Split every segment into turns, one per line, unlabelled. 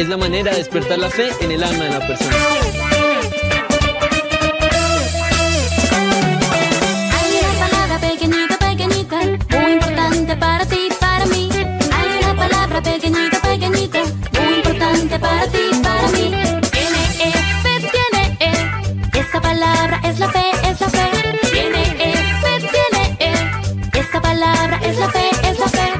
es la manera de despertar la fe en el alma de la persona.
Hay una palabra pequeñita, pequeñita, muy importante para ti, para mí. Hay una palabra pequeñita, pequeñita, muy importante para ti, para mí. Tiene E, tiene E. Esa palabra es la fe, es la fe. Tiene E, tiene E. Esa palabra es la fe, es la fe.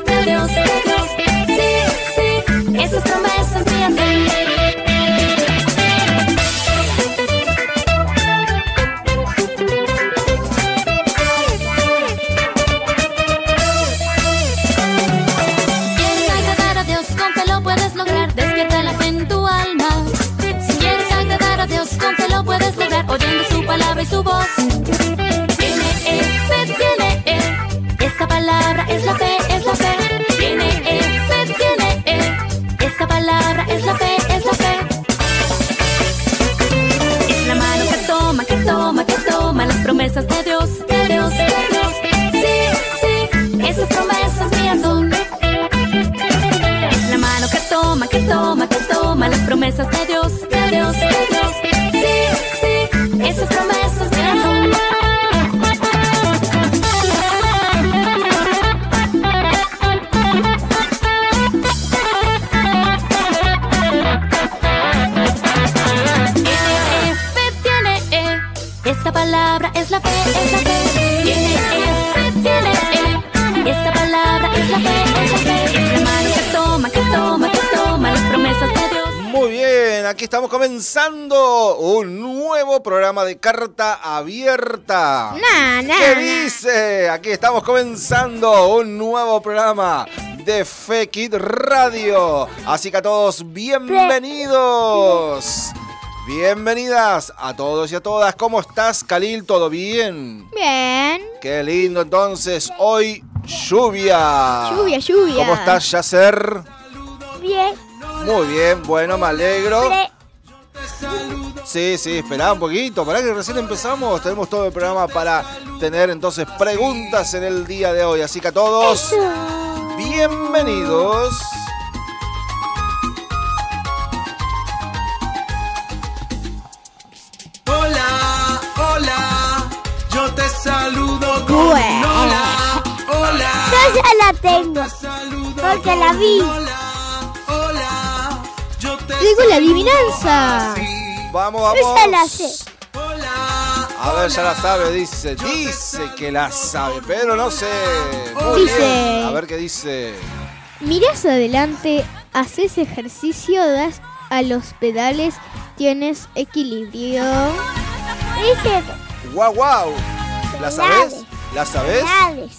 aquí estamos comenzando un nuevo programa de carta abierta.
Nah,
¿Qué dice? Aquí estamos comenzando un nuevo programa de Fekid Radio. Así que a todos, bienvenidos. Bienvenidas a todos y a todas. ¿Cómo estás, Khalil? ¿Todo bien?
Bien.
Qué lindo entonces. Hoy lluvia.
Lluvia, lluvia.
¿Cómo estás, Yacer?
Bien.
Muy bien, bueno, me alegro. Sí, sí, esperá un poquito, para que recién empezamos, tenemos todo el programa para tener entonces preguntas en el día de hoy. Así que a todos, bienvenidos.
Hola, hola, yo te saludo con hola, hola.
Yo ya la tengo. Porque la vi. Digo la adivinanza.
Vamos, vamos.
Yo ya la sé.
Hola,
A ver, ya la sabe, dice. Dice que la sabe, pero no sé. Muy
Dice-
bien. A ver qué dice.
Mirás adelante, haces ejercicio, das a los pedales, tienes equilibrio. Dice
Guau, guau. ¿La sabes? ¿La sabes?
pedales.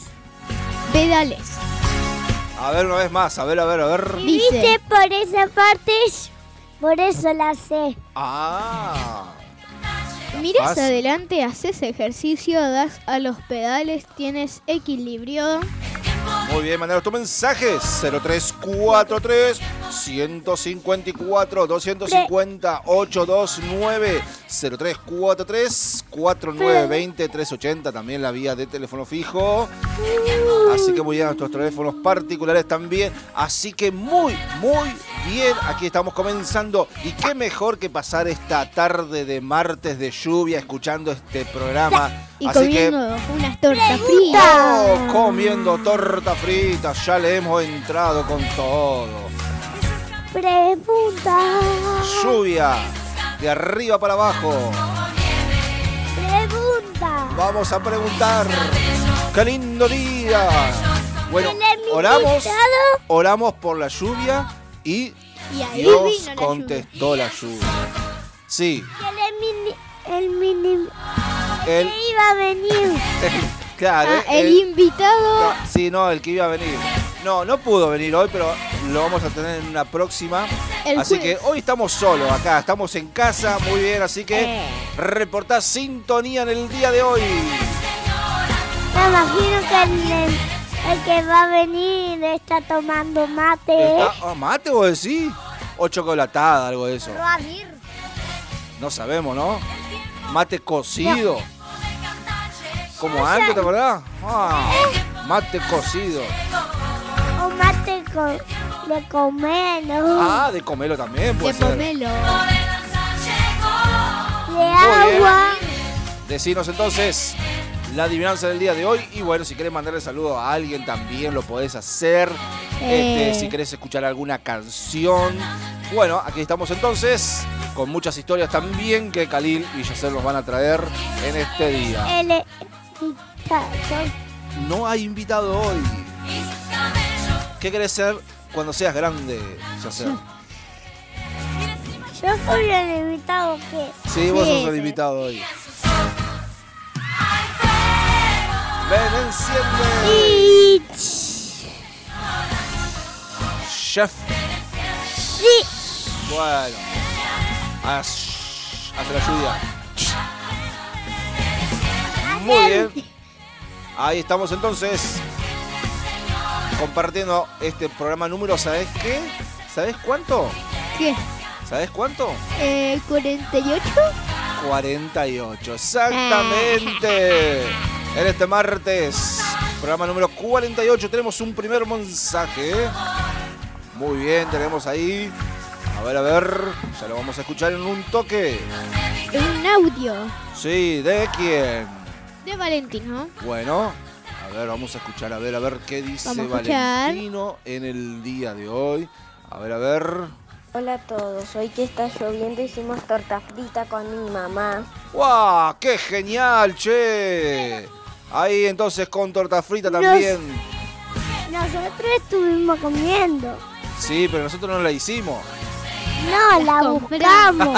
Pedales.
A ver una vez más, a ver, a ver, a ver.
Dice
por esa parte, por eso la sé.
Ah.
Mirás
Fácil.
adelante, haces ejercicio, das a los pedales, tienes equilibrio.
Muy bien, mandaros tu mensaje 0343 154 250 829 0343 4920 380 también la vía de teléfono fijo. Así que muy bien, nuestros teléfonos particulares también. Así que muy, muy bien, aquí estamos comenzando. Y qué mejor que pasar esta tarde de martes de lluvia escuchando este programa.
Y
Así que
comiendo unas tortas fritas.
Oh, comiendo torta frita, ya le hemos entrado con todo.
Pregunta.
Lluvia, de arriba para abajo.
Pregunta.
Vamos a preguntar. ¡Qué lindo día! Bueno,
¿Tiene mi
oramos, oramos por la lluvia y
Y
Dios
la
contestó la lluvia. Sí,
El mini. El mini.
el,
que iba a venir.
claro,
Ah, el
el-
invitado.
sí, no, el que iba a venir. No, no pudo venir hoy, pero lo vamos a tener en una próxima.
El
así que hoy estamos solos acá, estamos en casa, muy bien, así que
Eh.
reportá sintonía en el día de hoy.
Me imagino que el, el que va a venir está tomando mate.
Está- ah, mate vos decís. O chocolatada, algo de eso. No sabemos, ¿no? Mate cocido. Como antes, ¿te acordás? Ah, mate cocido.
O mate con, de comer, ¿no?
Ah, de comerlo también, puede
De
ser.
pomelo.
de agua.
Decinos entonces la adivinanza del día de hoy. Y bueno, si querés mandarle saludo a alguien también lo podés hacer.
Eh.
Este, si querés escuchar alguna canción. Bueno, aquí estamos entonces con muchas historias también que Khalil y Yacer nos van a traer en este día.
El,
No hay invitado hoy. ¿Qué querés ser cuando seas grande, Yacer?
yo soy el invitado que.
Sí, vos
Sí,
sos el
sí.
invitado hoy. Ven, enciende.
Y.
Chef.
Sí.
Bueno. Haz, hace la lluvia. Muy bien. Ahí estamos entonces. Compartiendo este programa número, ¿sabes qué? ¿Sabes cuánto?
¿Qué?
¿Sabes cuánto?
Eh, 48.
48, exactamente. En este martes, programa número 48, tenemos un primer mensaje. Muy bien, tenemos ahí. A ver, a ver, ya lo vamos a escuchar en un toque.
Un audio
Sí, ¿de quién?
de Valentino.
Bueno, ver, vamos a escuchar, a ver, a ver qué dice
Vamos a.
Valentino en el día de hoy. A ver, a ver.
Hola a todos, hoy que está lloviendo hicimos torta frita con mi mamá.
¡Guau! ¡Qué genial, che! Ahí entonces con torta frita también.
Nosotros estuvimos comiendo.
Sí, pero nosotros no la hicimos.
No, la
compramos.
buscamos.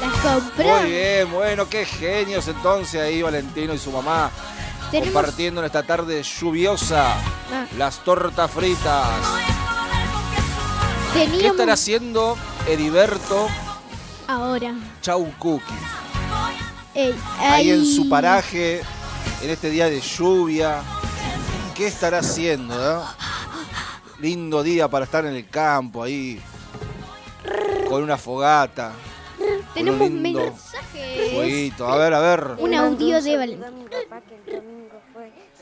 Las compró.
Muy bien, bueno, qué genios entonces ahí Valentino y su mamá
Tenemos.
compartiendo en esta tarde lluviosa
Ah,
las tortas fritas. ¿Qué estará haciendo Heriberto
ahora.
Chaucuqui?
Ey,
Ahí en su paraje, en este día de lluvia. ¿Qué estará haciendo? eh? Lindo día para estar en el campo ahí. Con una fogata.
Tenemos
un lindo. Fueguito. A ver, a ver.
Un audio de Valentín.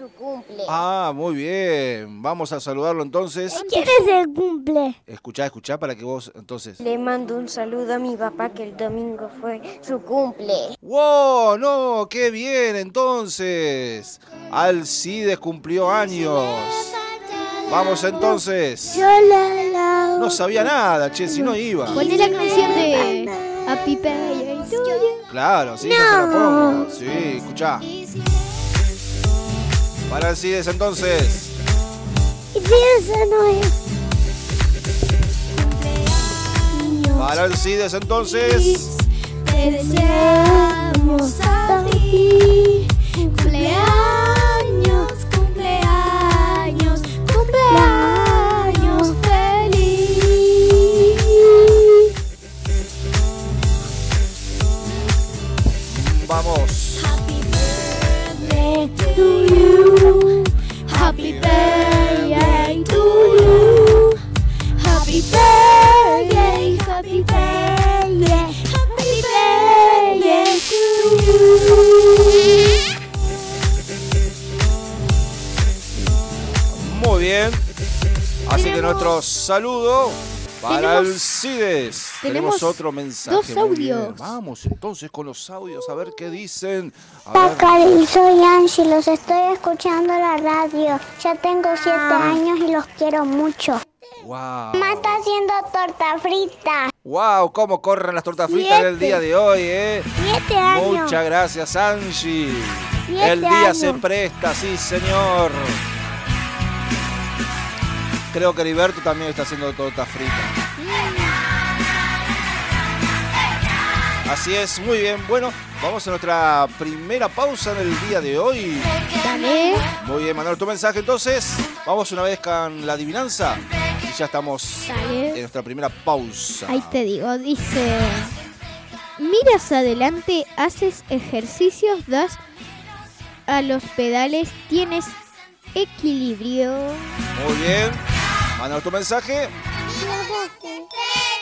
Su cumple.
Ah, muy bien. Vamos a saludarlo entonces.
¿Quién es el cumple?
Escuchá, escuchá para que vos entonces.
Le mando un saludo a mi papá que el domingo fue su cumple.
¡Wow! ¡No! ¡Qué bien! Entonces, Alcides cumplió años. Vamos entonces.
Yo la la.
No sabía nada, che, si no iba.
Poné la canción de Happy Birthday.
Claro, sí, te la pongo. Sí, escuchá. Para Alcides entonces.
Y si eso no es.
Para Alcides entonces.
Te deseamos a ti. Cumpleaños, cumpleaños, cumpleaños feliz.
Vamos. Nuestro saludo para
Tenemos-
Alcides. Tenemos,
tenemos
otro mensaje.
dos audios.
Vamos entonces con los audios a ver qué dicen. A ver.
Cari, soy Angie, los estoy escuchando en la radio. Ya tengo siete años y los quiero mucho.
Wow.
Mamá está haciendo torta frita.
Wow, cómo corren las tortas fritas en el
Siete.
día de hoy, eh.
Siete años.
Muchas gracias, Angie.
Siete
El día se presta, sí, señor. Creo que Heriberto también está haciendo tortas fritas. Así es, muy bien. Bueno, vamos a nuestra primera pausa en el día de hoy.
Dale.
Muy bien, mandar tu mensaje entonces. Vamos una vez con la adivinanza. Y ya estamos en nuestra primera pausa.
Ahí te digo, dice. Miras adelante, haces ejercicios, das a los pedales, tienes equilibrio.
Muy bien. Manda tu mensaje.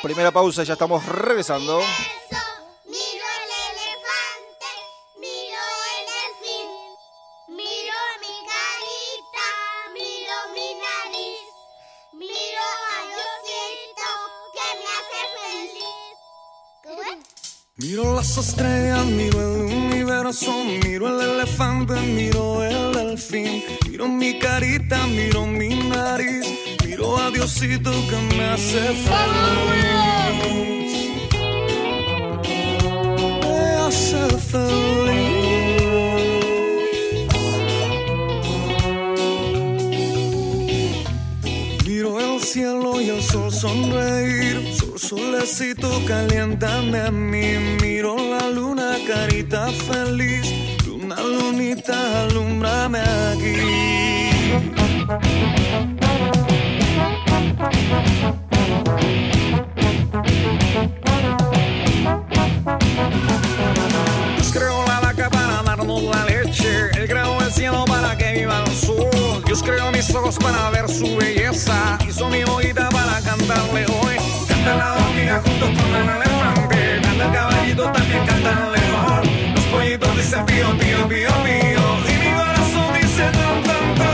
Primera pausa, ya estamos regresando.
Miro el elefante, miro el delfín, miro mi carita, miro mi nariz, miro a Diosito que me hace feliz.
Miro las estrellas, miro el universo, miro el elefante, miro el delfín, miro mi carita, miro mi nariz, miro a Diosito que me hace feliz. Me hace feliz. Miro el cielo y el sol sonreír. Sol, solecito, caliéntame a mí. Miro la luna, carita feliz. Luna, lunita, alumbrame aquí. Creó mis ojos para ver su belleza. Hizo mi boquita para cantarle hoy. Canta la hormiga junto con el elefante. Canta el caballito, también canta el león. Los pollitos dicen pío, pío, pío, pío. Y mi corazón dice tan, tan, tan.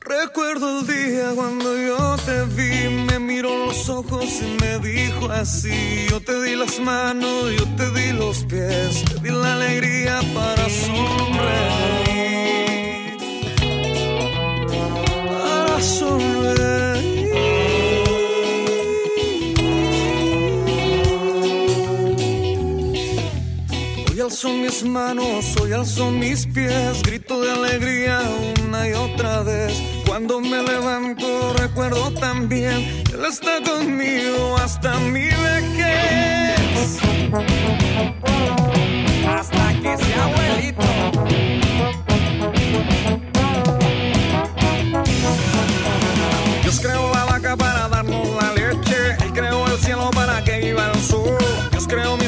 Recuerdo el día cuando yo te vi, me miró los ojos y me dijo así, yo te di las manos, yo te di los pies, te di la alegría para sonreír. Alzo mis manos, hoy alzo mis pies, grito de alegría una y otra vez. Cuando me levanto recuerdo también, Él está conmigo hasta mi vejez. Hasta que sea abuelito.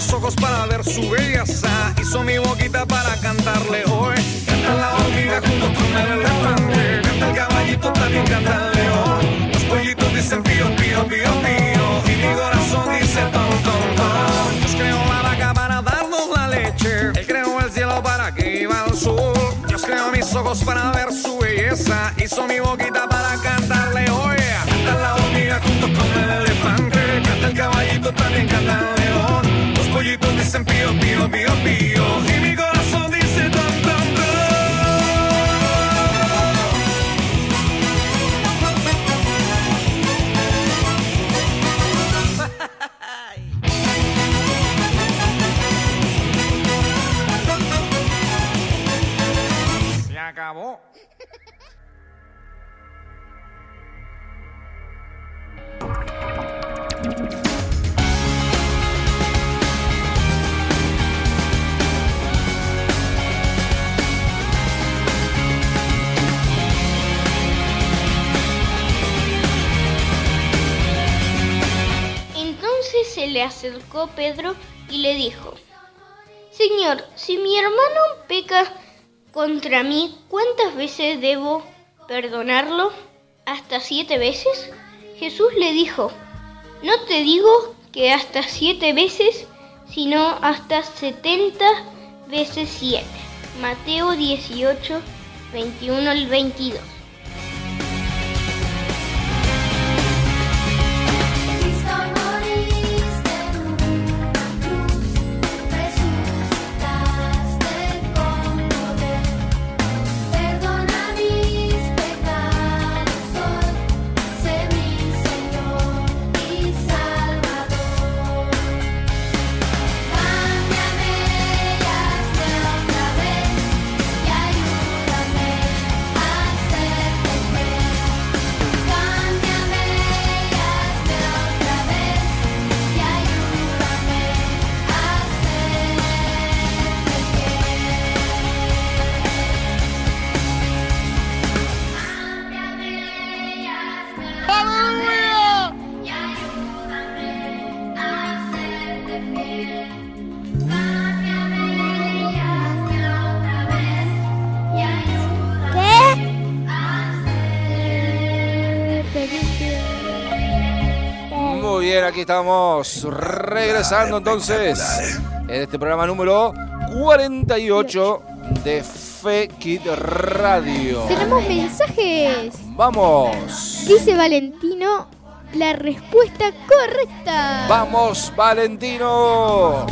Mis ojos para ver su belleza. Hizo mi boquita para cantarle hoy. Canta la hormiga junto con el elefante. Canta el caballito, también canta el león. Los pollitos dicen pío, pío, pío, pío. Y mi corazón dice tom, tom, tom. Dios creó la vaca para darnos la leche. Él creó el cielo para que viva el sol. Dios creó mis ojos para ver su belleza. Hizo mi boquita para dicen pío, pío, pío, pío.
Acercó Pedro y le dijo, Señor, si mi hermano peca contra mí, ¿cuántas veces debo perdonarlo? ¿Hasta siete veces? Jesús le dijo, no te digo que hasta siete veces, sino hasta setenta veces siete. Mateo 18, 21 al 22.
Aquí estamos regresando entonces en este programa número 48 de Fekit Radio.
Tenemos mensajes.
Vamos.
Dice Valentino la respuesta correcta.
Vamos, Valentino.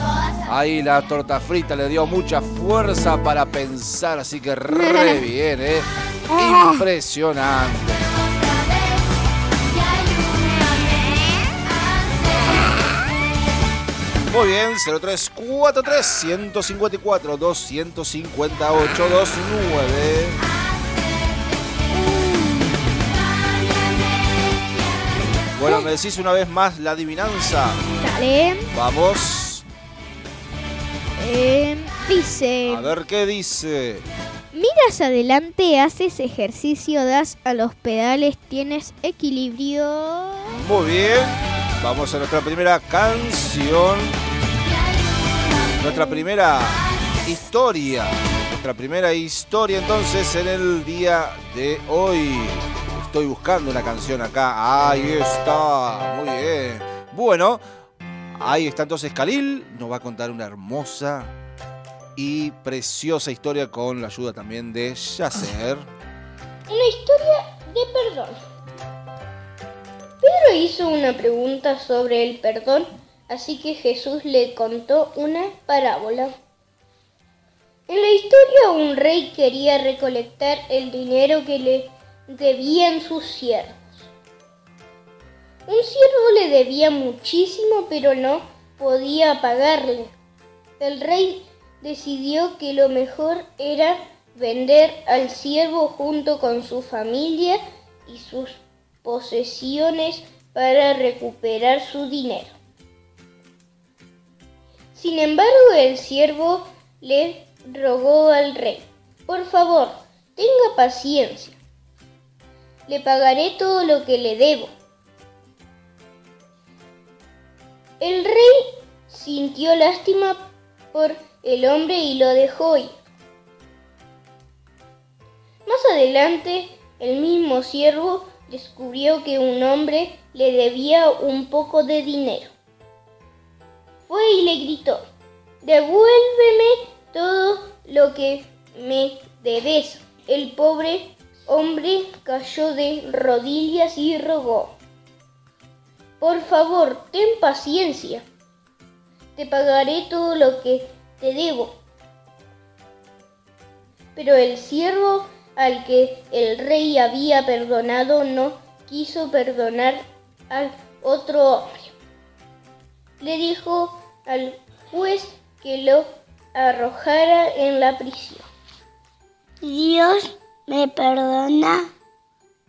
Ahí la torta frita le dio mucha fuerza para pensar, así que re bien, ¿eh? Impresionante. Muy bien, 0343 154 258 29. Bueno, me decís una vez más la adivinanza.
Dale.
Vamos.
Eh, dice.
A ver qué dice.
Miras adelante, haces ejercicio, das a los pedales, tienes equilibrio.
Muy bien. Vamos a nuestra primera canción. Nuestra primera historia. Nuestra primera historia entonces en el día de hoy. Estoy buscando una canción acá. Ahí está. Muy bien. Bueno, ahí está entonces Khalil. Nos va a contar una hermosa y preciosa historia con la ayuda también de Yasser.
Una historia de perdón. Pedro hizo una pregunta sobre el perdón, así que Jesús le contó una parábola. En la historia un rey quería recolectar el dinero que le debían sus siervos. Un siervo le debía muchísimo, pero no podía pagarle. El rey decidió que lo mejor era vender al siervo junto con su familia y sus posesiones para recuperar su dinero. Sin embargo, el siervo le rogó al rey, por favor, tenga paciencia. Le pagaré todo lo que le debo. El rey sintió lástima por el hombre y lo dejó ir. Más adelante, el mismo siervo descubrió que un hombre le debía un poco de dinero. Fue y le gritó, devuélveme todo lo que me debes. El pobre hombre cayó de rodillas y rogó, por favor, ten paciencia. Te pagaré todo lo que te debo. Pero el siervo al que el rey había perdonado no quiso perdonar al otro hombre. Le dijo al juez que lo arrojara en la prisión.
Dios me perdona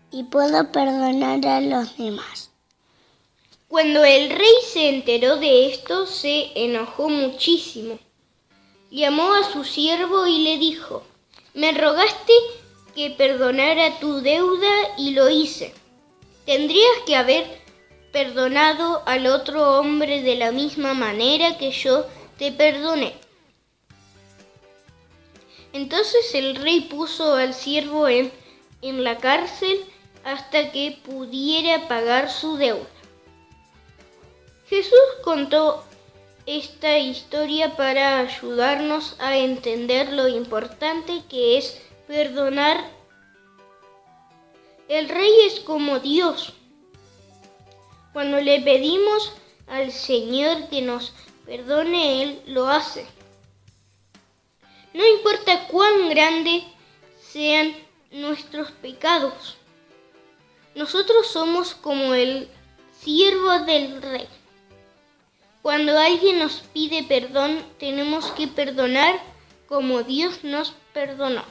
y puedo perdonar a los demás.
Cuando el rey se enteró de esto, se enojó muchísimo. Llamó a su siervo y le dijo, me rogaste que perdonara tu deuda y lo hice. Tendrías que haber perdonado al otro hombre de la misma manera que yo te perdoné. Entonces el rey puso al siervo en, en la cárcel hasta que pudiera pagar su deuda. Jesús contó esta historia para ayudarnos a entender lo importante que es perdonar. El rey es como Dios. Cuando le pedimos al Señor que nos perdone, Él lo hace. No importa cuán grandes sean nuestros pecados. Nosotros somos como el siervo del rey. Cuando alguien nos pide perdón, tenemos que perdonar como Dios nos perdonó.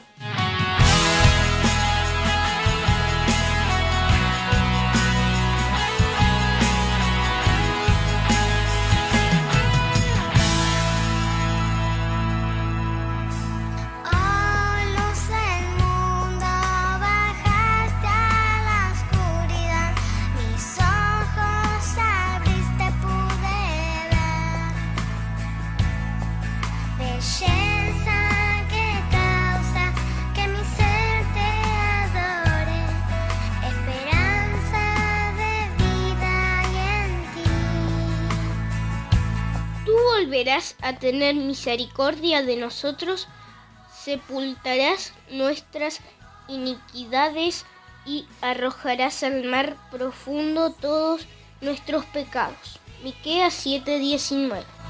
Tener misericordia de nosotros, sepultarás nuestras iniquidades y arrojarás al mar profundo todos nuestros pecados. Miqueas 7:19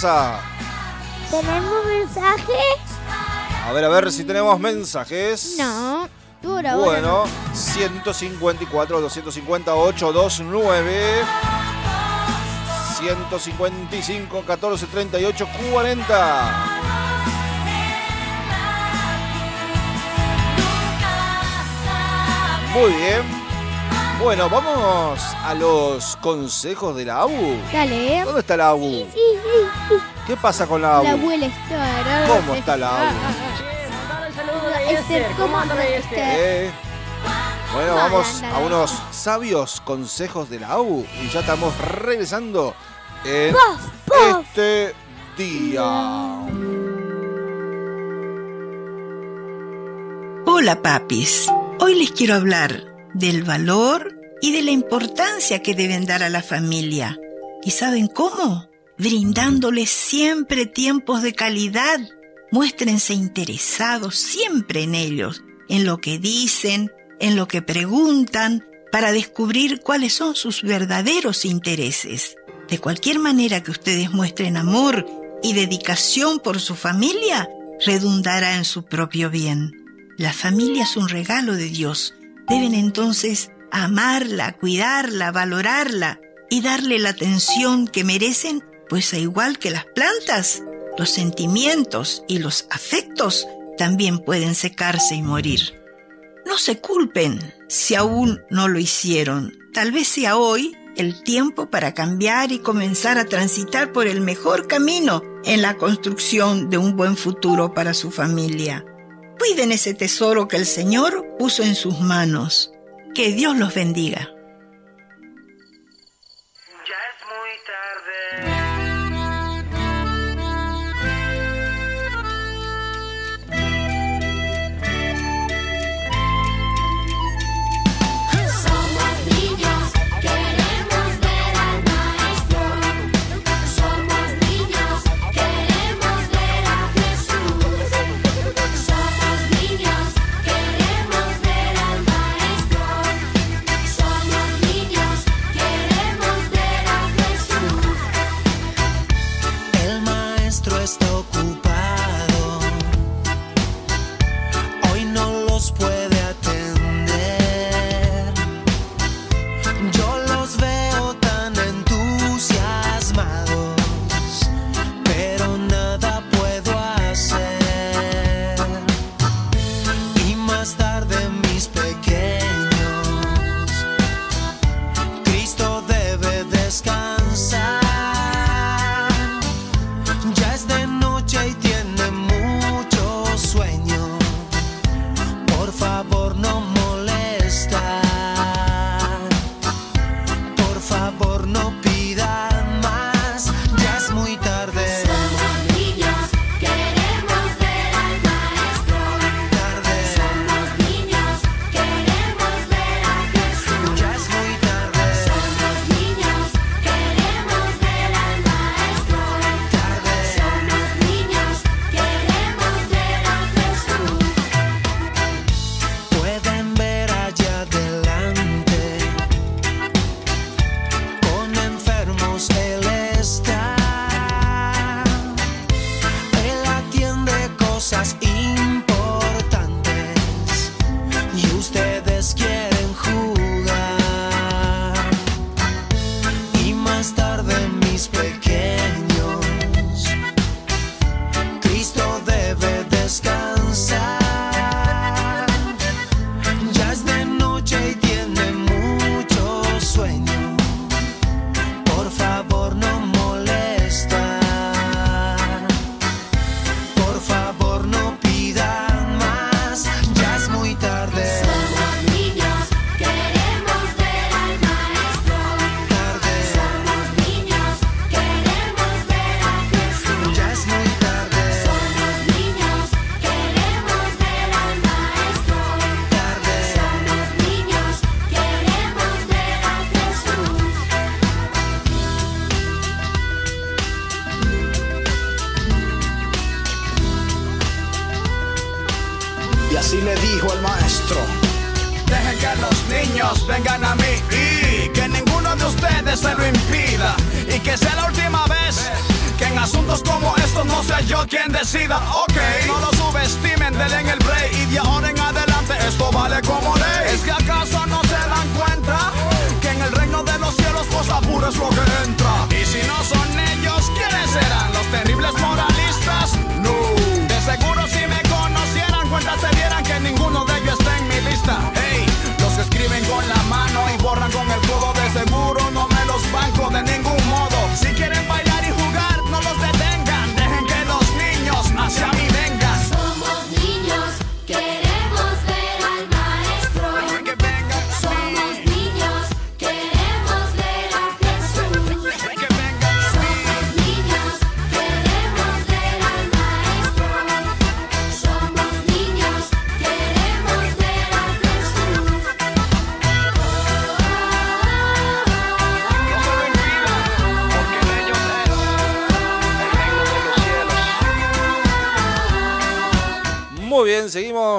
pasa?
¿tenemos mensaje?
A ver, a ver si tenemos mensajes.
No, por ahora
Bueno, 154, 258, 29. 155, 14, 38, 40. Muy bien. Bueno, vamos a los consejos de la ABU.
Dale, ¿eh?
¿Dónde está la ABU?
Sí, sí, sí.
¿Qué pasa con la
La
ABU?
abuela está.
¿Cómo está la abu?
ah. Esther, ¿cómo anda Esther?
Eh, Bueno, vamos
anda,
a unos sabios consejos de la ABU y ya estamos regresando en
Puff, puff.
este día.
Hola papis, hoy les quiero hablar del valor y de la importancia que deben dar a la familia. ¿Y saben cómo? Brindándoles siempre tiempos de calidad. Muéstrense interesados siempre en ellos, en lo que dicen, en lo que preguntan, para descubrir cuáles son sus verdaderos intereses. De cualquier manera que ustedes muestren amor y dedicación por su familia, redundará en su propio bien. La familia es un regalo de Dios. Deben entonces amarla, cuidarla, valorarla y darle la atención que merecen, pues a igual que las plantas, los sentimientos y los afectos también pueden secarse y morir. No se culpen si aún no lo hicieron. Tal vez sea hoy el tiempo para cambiar y comenzar a transitar por el mejor camino en la construcción de un buen futuro para su familia. Cuiden ese tesoro que el Señor puso en sus manos. Que Dios los bendiga.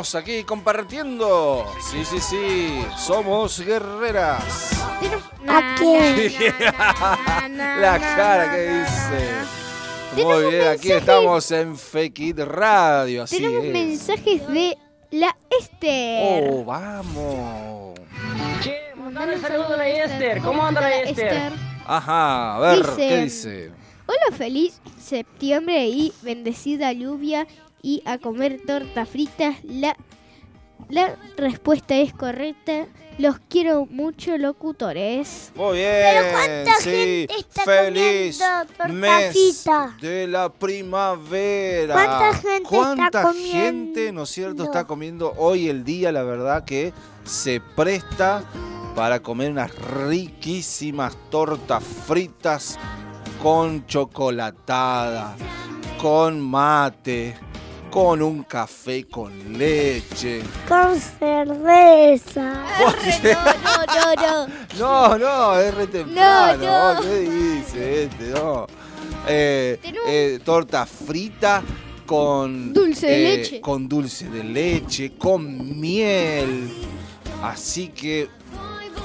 Seguimos aquí compartiendo. Sí, sí, sí, somos guerreras.
¿A quién?
La cara que dice. Muy bien, aquí estamos en Fake It Radio, así
Tenemos
es.
mensajes de la Esther.
Oh, vamos.
Mandale un
saludo a la Esther. ¿Cómo anda la Esther?
Ajá, a ver,
Dice-
¿qué dice?
Hola, feliz septiembre y bendecida lluvia y a comer torta frita. La, la respuesta es correcta. Los quiero mucho, locutores.
Muy bien.
Pero ¿cuánta
sí,
gente está
feliz mes de la primavera.
¿Cuánta gente está
¿Cuánta
comiendo?
gente, no es cierto, está comiendo hoy el día? La verdad que se presta para comer unas riquísimas tortas fritas con chocolatada, con mate, con un café con leche.
Con cerveza.
No, no, no.
No, no, es re temprano.
No, no.
¿Qué dice este? No. Eh, eh, torta frita con
Dulce de
eh,
leche.
Con dulce de leche, con miel. Así que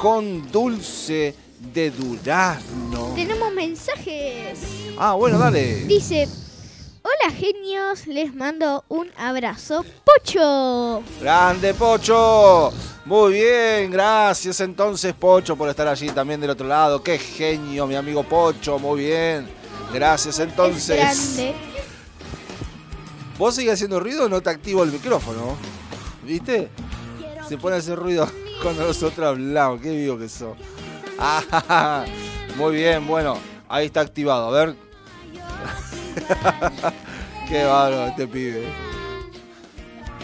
con dulce de durazno.
Tenemos mensajes.
Ah, bueno, dale.
Dice, hola genios, les mando un abrazo. Pocho.
Grande Pocho. Muy bien, gracias entonces Pocho por estar allí también del otro lado. Qué genio, mi amigo Pocho. Muy bien. Gracias entonces.
Grande.
¿Vos seguís haciendo ruido o no te activo el micrófono? ¿Viste? Se pone a hacer ruido cuando nosotros hablamos. Qué vivo que sos. Ah, muy bien, bueno. Ahí está activado. A ver. Qué bárbaro este pibe.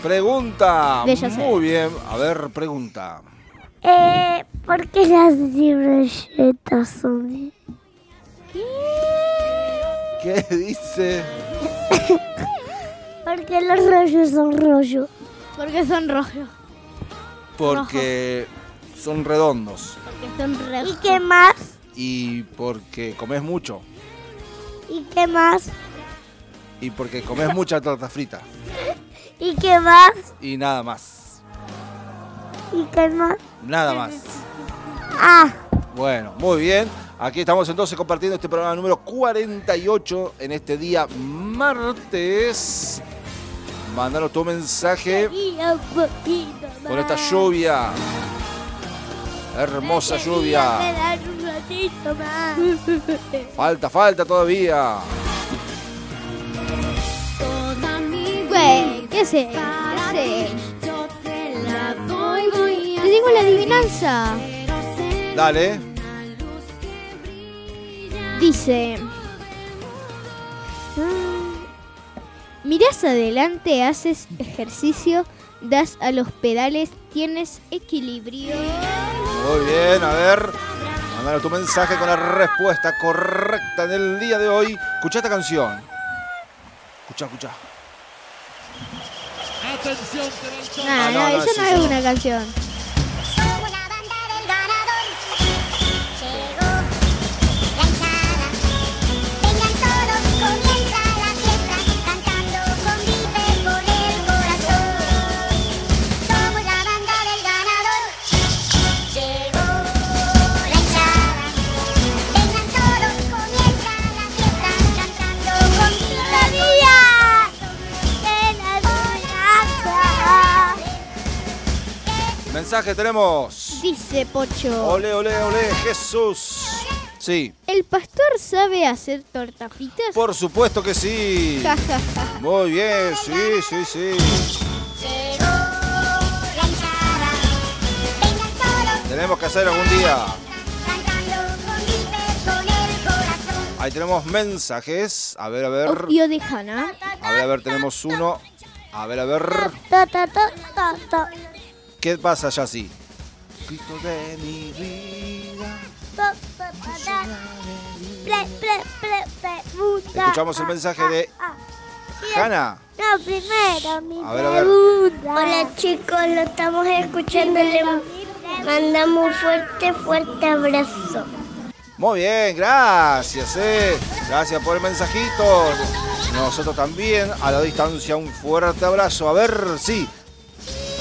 Pregunta. Muy bien. A ver, pregunta.
Eh, ¿por qué las libretas son de-
¿Qué dice?
Porque los rollos son rollos.
Porque son rojos.
Porque son redondos.
Porque son rojos.
¿Y qué más?
Y porque comes mucho.
¿Y qué más?
Y porque comes mucha torta frita.
¿Y qué más?
Y nada más.
¿Y qué más?
Nada más.
Ah,
Bueno, muy bien. Aquí estamos entonces compartiendo este programa número 48 en este día martes. Mándanos tu mensaje con esta lluvia. Hermosa lluvia. Falta, falta todavía.
Güey, ¿qué sé? ¿Qué sé? Te digo la adivinanza.
Dale.
Dice. "Mm, Mirás adelante, haces ejercicio, das a los pedales, tienes equilibrio.
Muy bien, a ver. Mándanos tu mensaje con la respuesta correcta del día de hoy. Escucha esta canción. Escucha, escucha.
Atención,
No,
Ah,
no,
no, no,
eso
es
no es una canción.
Mensaje tenemos?
Dice Pocho.
Ole, ole, ole, Jesús. Sí,
¿El pastor sabe hacer tortas fritas?
por supuesto que sí. Muy bien, sí, sí, sí. Tenemos que hacer algún día. Ahí tenemos mensajes. A ver, a ver.
Obvio de Hannah.
A ver, a ver, tenemos uno. A ver, a ver. ¿Qué pasa, Yassi? Grito de mi vida. Escuchamos el mensaje de Hanna.
No, primero mi
A ver, a ver.
pregunta. Hola chicos, lo estamos escuchando. Le mandamos un fuerte, fuerte abrazo.
Muy bien, gracias, eh. Gracias por el mensajito. Nosotros también, a la distancia, un fuerte abrazo. A ver, sí.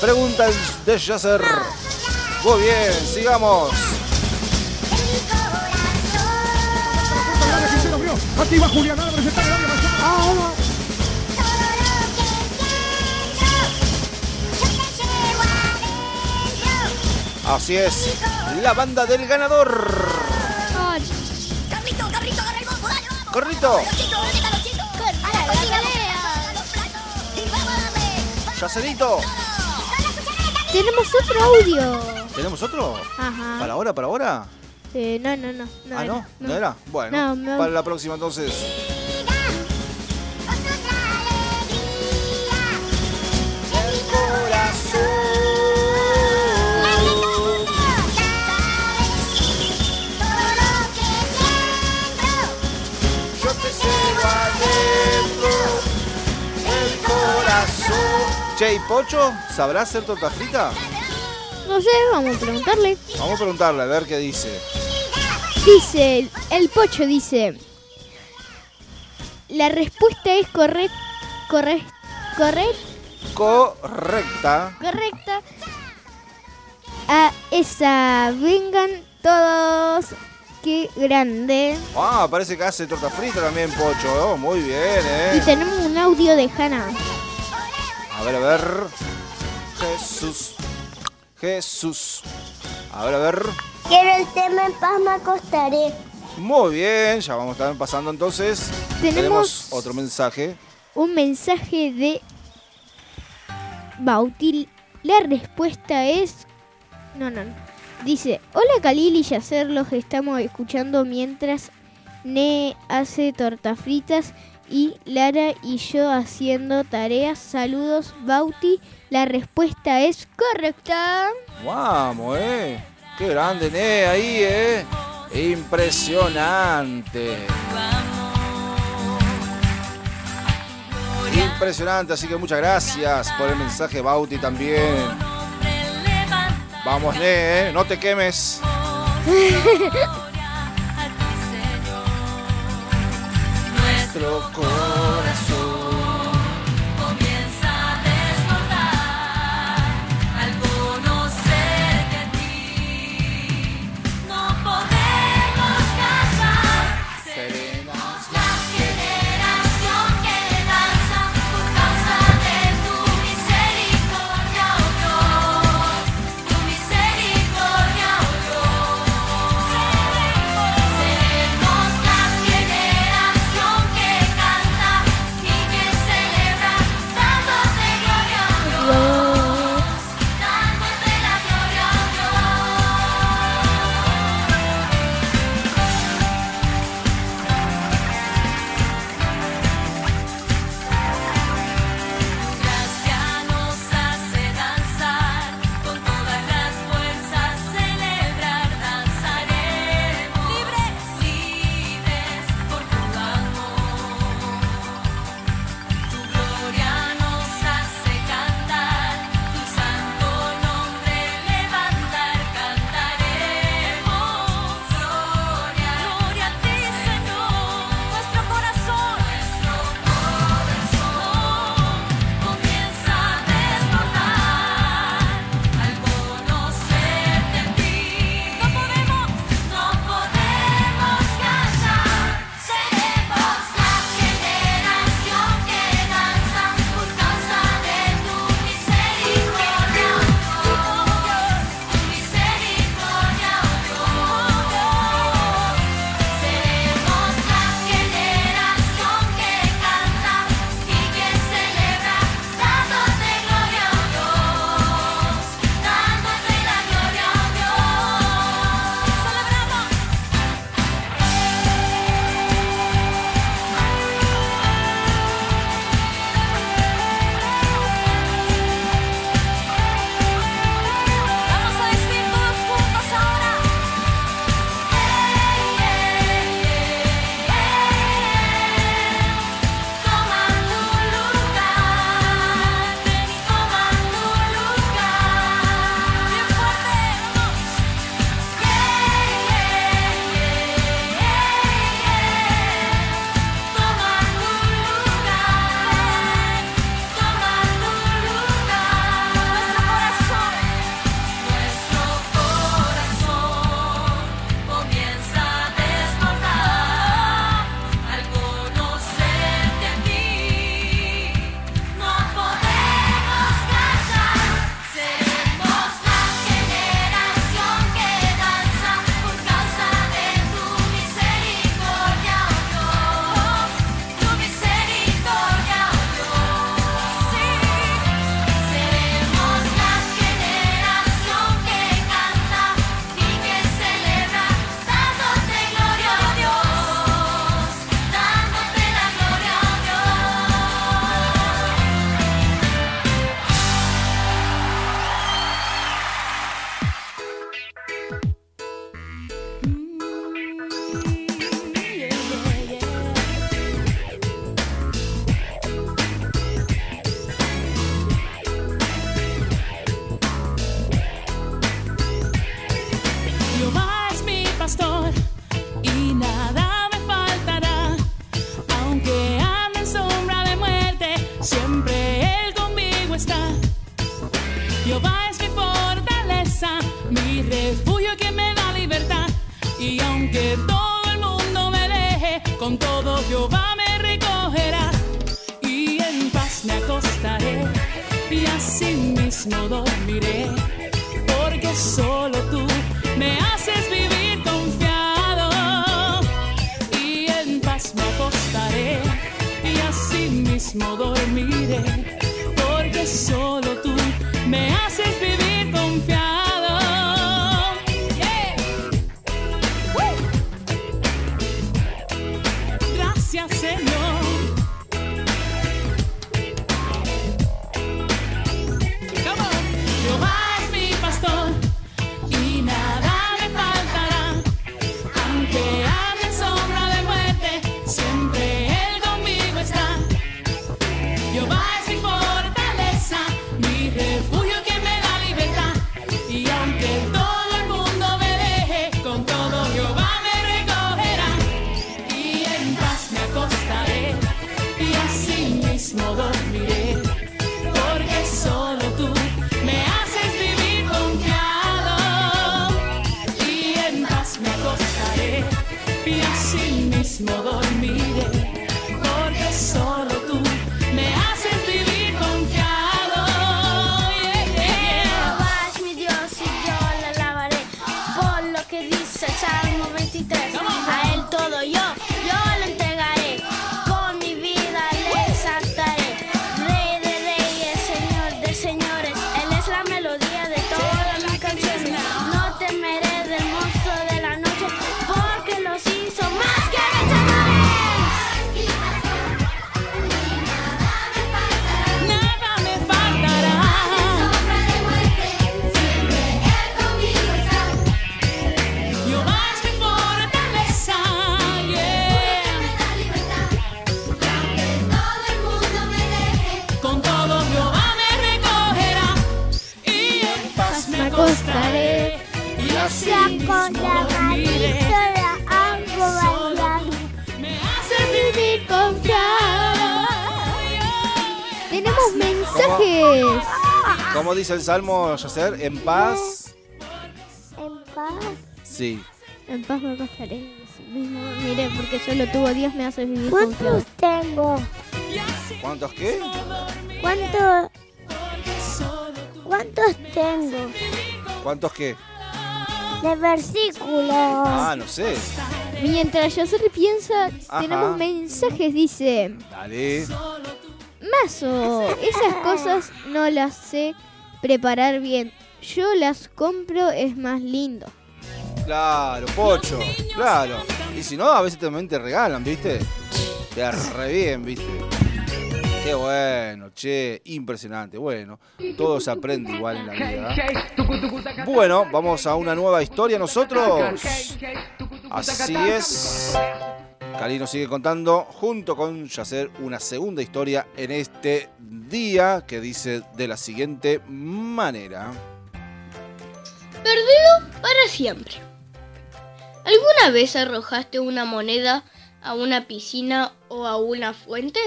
Preguntas de Yasser. Muy bien, sigamos.
Activa Julián Álvarez, está el área, marcado.
Así es, la banda del ganador. Corrito, Yacerito.
Tenemos otro audio.
¿Tenemos otro?
Ajá.
¿Para ahora, para ahora?
Eh, no, no, no. no
ah,
era,
no, no era. Bueno,
No, no.
para la próxima entonces. Che, ¿y Pocho sabrá hacer torta frita?
No sé, vamos a preguntarle.
Vamos a preguntarle a ver qué dice.
Dice, el pocho dice, la respuesta es correcta, correcta,
Correcta.
correcta. A esa, vengan todos, qué grande.
Ah, parece que hace torta frita también, Pocho. Oh, muy bien,
Y
¿eh?
tenemos un audio de Hannah.
A ver, a ver. Jesús. Jesús. A ver, a ver.
Quiero el tema en paz, me acostaré.
Muy bien, ya vamos estar pasando entonces.
Tenemos-
otro mensaje.
Un mensaje de Bautil. La respuesta es... No, no, no. Dice, hola Khalil y Yacer, los estamos escuchando mientras Ne hace tortas fritas y Lara y yo haciendo tareas. Saludos, Bauti. La respuesta es correcta.
Vamos, eh. Qué grande, Ne, ahí, eh. Impresionante. Impresionante, así que muchas gracias por el mensaje, Bauti, también. Vamos, Ne, eh. No te quemes. Nuestro corazón
dice el Salmo,
Yacer? ¿En paz?
En paz.
Sí.
En paz me acostaré. Dormiré porque solo tuvo Dios me hace vivir.
¿Cuántos tengo?
¿Cuántos qué?
¿Cuántos? ¿Cuántos tengo?
¿Cuántos qué?
De versículos.
Ah, no sé.
Mientras yo se piensa,
Ajá.
tenemos mensajes, dice.
Dale.
Mazo, esas cosas no las sé preparar bien. Yo las compro, es más lindo.
Claro, pocho. Claro. Y si no, a veces también te regalan, ¿viste? Te re bien, ¿viste? Qué bueno, che, impresionante. Bueno, todo se aprende igual en la vida. Bueno, vamos a una nueva historia nosotros. Así es. Cali nos sigue contando junto con Yacer una segunda historia en este día que dice de la siguiente manera.
Perdido para siempre. ¿Alguna vez arrojaste una moneda a una piscina o a una fuente?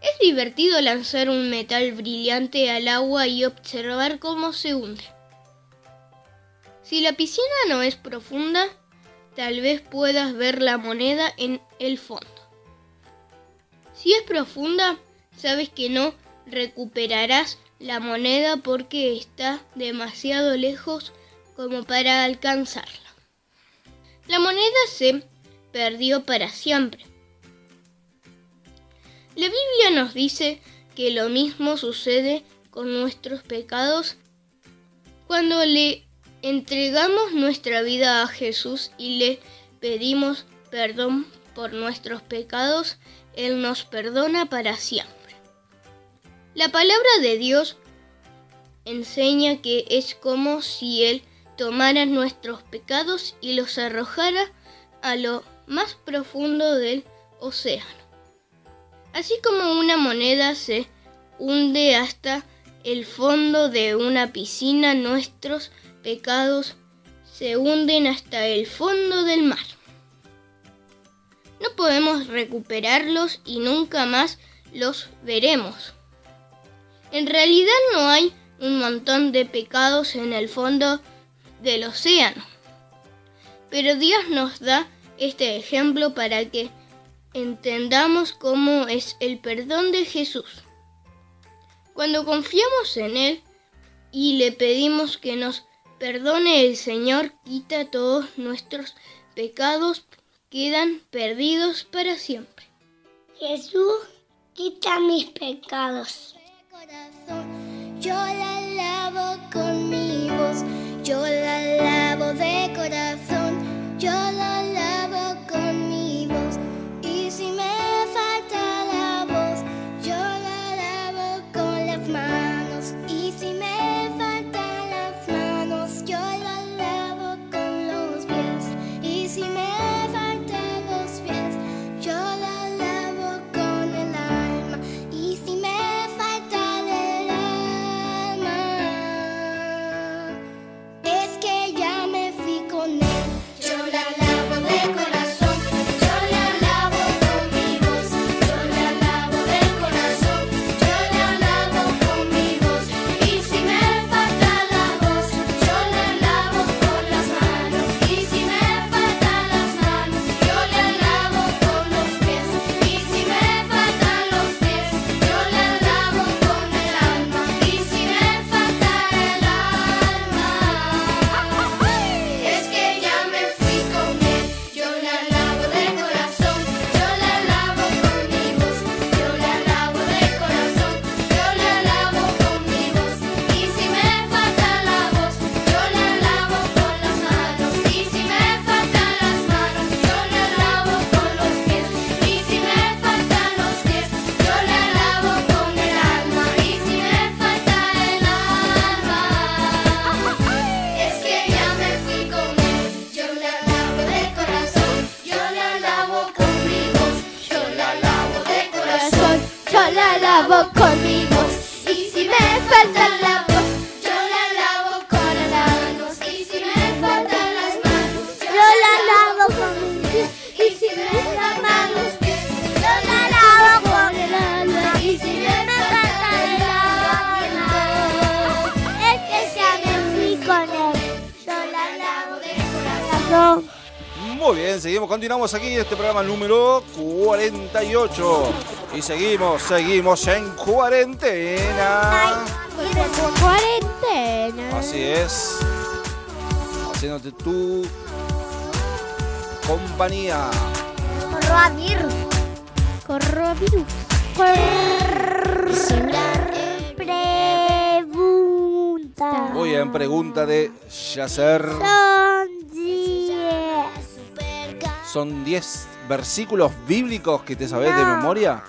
Es divertido lanzar un metal brillante al agua y observar cómo se hunde. Si la piscina no es profunda, tal vez puedas ver la moneda en el fondo. Si es profunda, sabes que no recuperarás la moneda porque está demasiado lejos como para alcanzarla. La moneda se perdió para siempre. La Biblia nos dice que lo mismo sucede con nuestros pecados cuando le entregamos nuestra vida a Jesús y le pedimos perdón por nuestros pecados, Él nos perdona para siempre. La palabra de Dios enseña que es como si Él tomara nuestros pecados y los arrojara a lo más profundo del océano. Así como una moneda se hunde hasta el fondo de una piscina, nuestros pecados se hunden hasta el fondo del mar. No podemos recuperarlos y nunca más los veremos. En realidad no hay un montón de pecados en el fondo del océano. Pero Dios nos da este ejemplo para que entendamos cómo es el perdón de Jesús. Cuando confiamos en Él y le pedimos que nos perdone, el Señor quita todos nuestros pecados, quedan perdidos para siempre.
Jesús, quita mis pecados.
Yo la lavo con mi voz, yo la lavo de corazón,
aquí en este programa número 48. Y seguimos, seguimos en cuarentena.
Cuarentena.
Así es. Haciéndote tu compañía.
Coronavirus. Coronavirus. Pregunta.
Muy bien, pregunta de Yacer.
Son diez.
¿Son 10 versículos bíblicos que te sabes de
No.
memoria?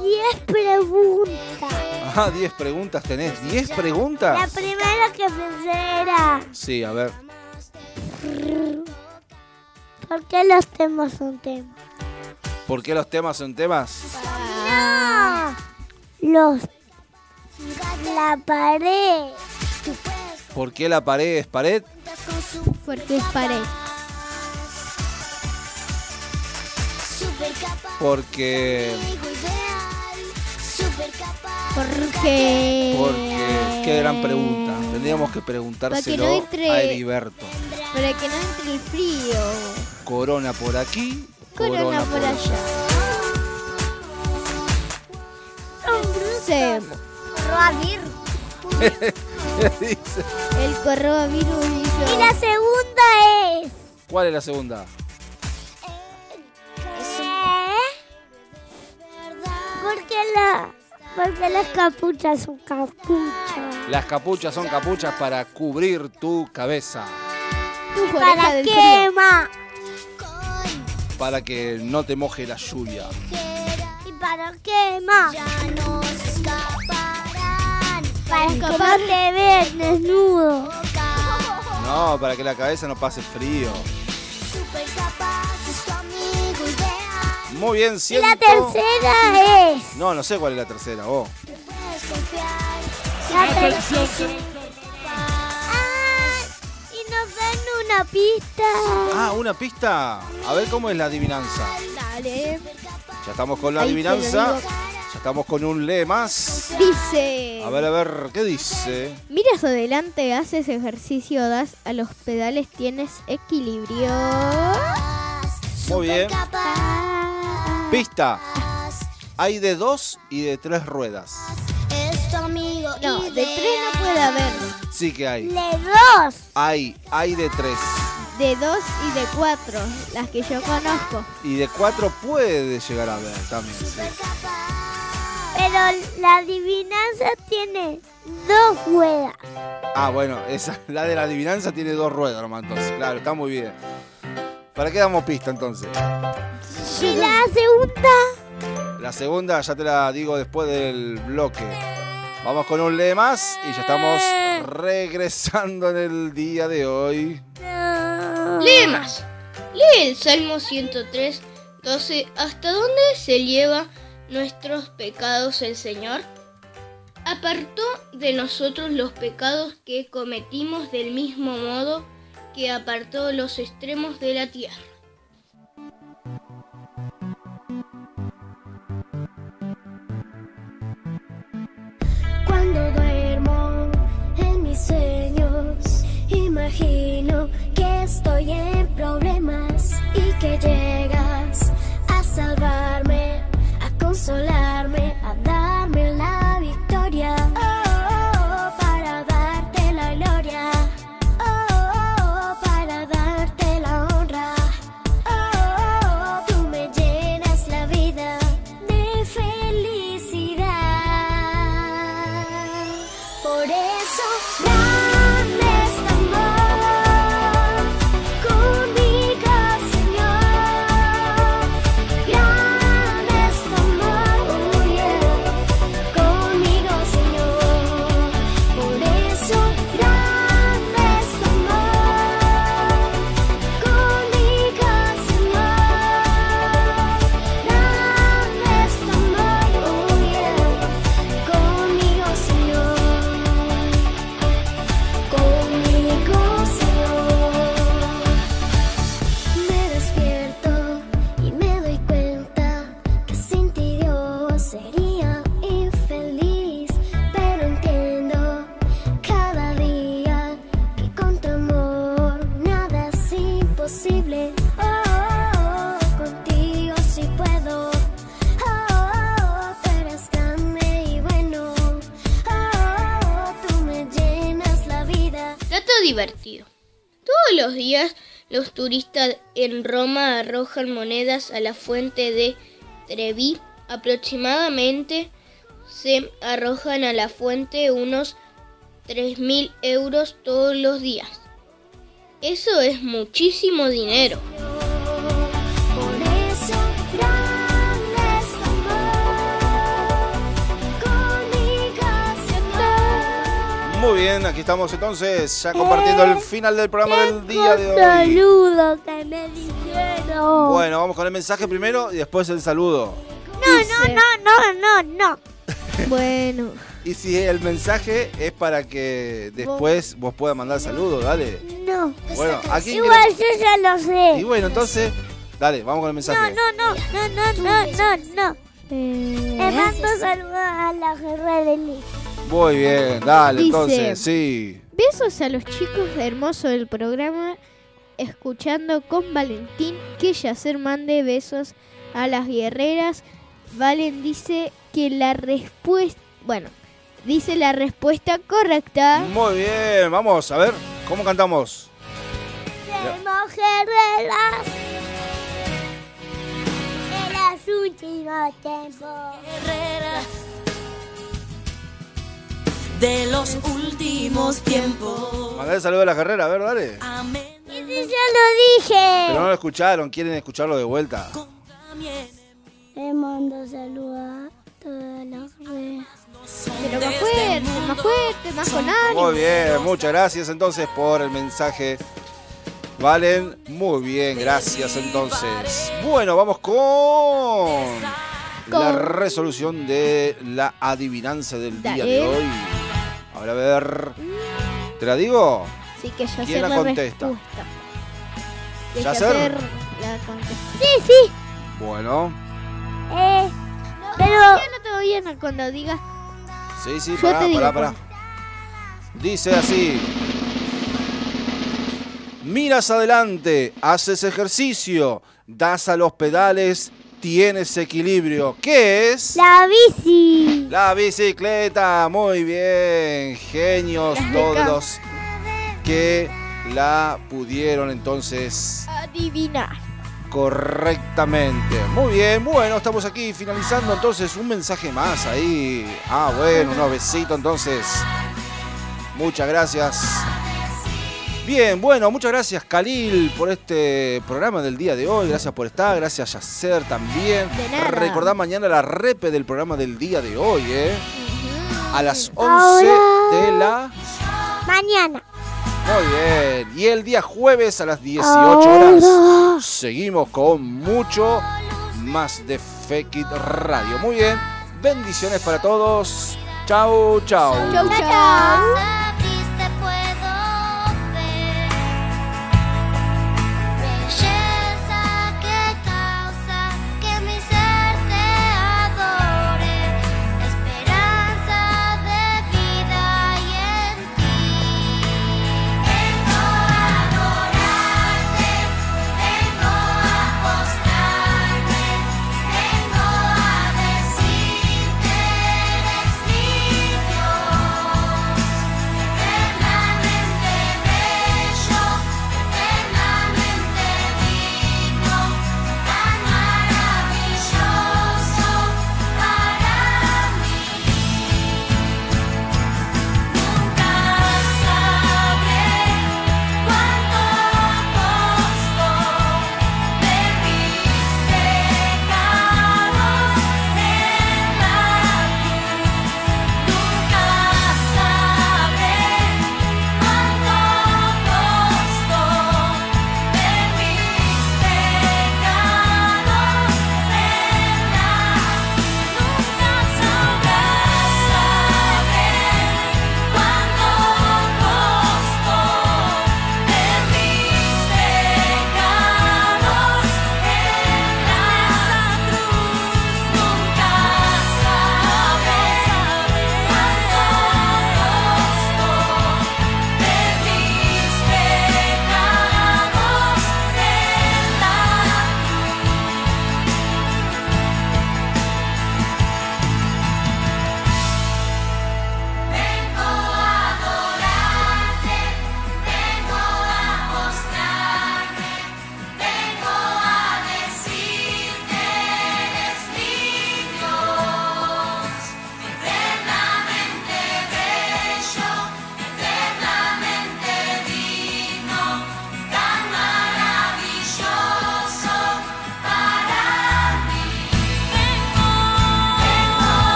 Diez preguntas.
Ah, 10 preguntas tenés. ¿10
La
preguntas?
primera que pensé era
Sí, a ver.
¿Por qué los temas son temas?
¿Por qué los temas son temas?
No. Los la pared.
¿Por qué la pared es pared?
Porque es pared.
Porque.
Porque.
Porque. Qué gran pregunta. Tendríamos que preguntárselo
no entre-
a Heriberto.
Para que no entre el frío.
Corona por aquí, corona,
Corona
por,
por
allá.
Se-
Dice.
El coronavirus hizo. Y la segunda es.
¿Cuál es la segunda?
La. Porque las capuchas son capuchas.
Las capuchas son capuchas para cubrir tu cabeza.
¿Para qué, ma?
Para que no te moje la lluvia.
¿Y para qué, ma? Para que no te veas desnudo.
No, para que la cabeza no pase frío. Muy bien,
Y
siento...
la tercera es.
No, no sé cuál es la tercera, vos.
La tercera. Ah, y nos dan una pista.
Ah, una pista. A ver cómo es la adivinanza.
Dale.
Ya estamos con la
Ahí
adivinanza. Ya estamos con un lee más.
Dice.
A ver, a ver, ¿qué dice?
Miras adelante, haces ejercicio, das a los pedales, tienes equilibrio.
Muy bien. Pista. Hay de dos y de tres ruedas.
Amigo.
No, de tres no puede haber.
Sí que hay.
De dos.
Hay, hay de tres.
De dos y de cuatro, las que yo conozco.
Y de cuatro puede llegar a ver también, sí.
Pero la adivinanza tiene dos ruedas.
Ah, bueno, esa, la de la adivinanza tiene dos ruedas entonces. Claro, está muy bien. ¿Para qué damos pista entonces?
Y la segunda.
La segunda ya te la digo después del bloque. Vamos con un lee más y ya estamos regresando en el día de hoy.
Lee más. Lee el Salmo 103, 12. ¿Hasta dónde se lleva nuestros pecados el Señor? Apartó de nosotros los pecados que cometimos del mismo modo que apartó los extremos de la tierra.
Cuando duermo en mis sueños, imagino que estoy en problemas y que llegas a salvarme, a consolarme, a darme la victoria.
A la fuente de Trevi. Aproximadamente se arrojan a la fuente unos 3.000 euros todos los días. Eso es muchísimo dinero.
Muy bien, aquí estamos entonces ya compartiendo el final del programa del día de hoy.
saludo que me dijeron.
Bueno, vamos con el mensaje primero y después el saludo.
No, no, no, no, no, no.
Bueno,
Y si el mensaje es para que después vos puedas mandar saludos, dale.
No.
Bueno, aquí
Igual yo ya lo
Y
sé.
bueno, entonces, dale, vamos con el
No,
mensaje.
no, no, no, no, no, no, no.
eh,
Le mando saludos a la guerra de Lee.
Muy bien, dale,
Dice-
entonces, sí.
besos a los chicos hermosos del programa. Escuchando con Valentín que Yacer mande besos a las guerreras. Valen dice que la respuesta. Bueno, dice la respuesta correcta.
Muy bien, vamos, a ver, ¿cómo cantamos?
Somos guerreras en los últimos tiempos. Guerreras
de los últimos tiempos.
Mandar el saludo a la carrera, a ver, dale.
Ese ya lo dije.
Pero no lo escucharon, quieren escucharlo de vuelta.
Le mando saludos a todas las guerreras.
Pero más fuerte, más fuerte, más con ánimo.
Muy bien, muchas gracias entonces por el mensaje. Valen, muy bien, gracias entonces. Bueno, vamos con la resolución de la adivinanza del día
Dale.
de hoy. Ahora a ver, ¿te la digo?
Así que Yacer
¿Quién la contesta?
la contesta.
Sí, sí.
Bueno,
Eh,
Pero no te voy a cuando digas.
Sí, sí,
Yo
pará,
te digo
pará, pará. Dice así. Miras adelante, haces ejercicio, das a los pedales, tienes equilibrio. ¿Qué es?
La bici.
La bicicleta, muy bien. Genios todos que la pudieron entonces
Adivina.
correctamente. Muy bien, bueno, estamos aquí finalizando entonces un mensaje más ahí. Ah, bueno, unos besitos entonces. Muchas gracias. Bien, bueno, muchas gracias Khalil por este programa del día de hoy. Gracias por estar, gracias Yacer también.
De nada.
Recordá mañana la repe del programa del día de hoy, ¿eh? A las 11
Ahora.
de la...
Mañana.
Muy bien. Y el día jueves a las 18
Ahora.
horas seguimos con mucho más de Fake It Radio. Muy bien. Bendiciones para todos. Chau, chau.
Chau, chau.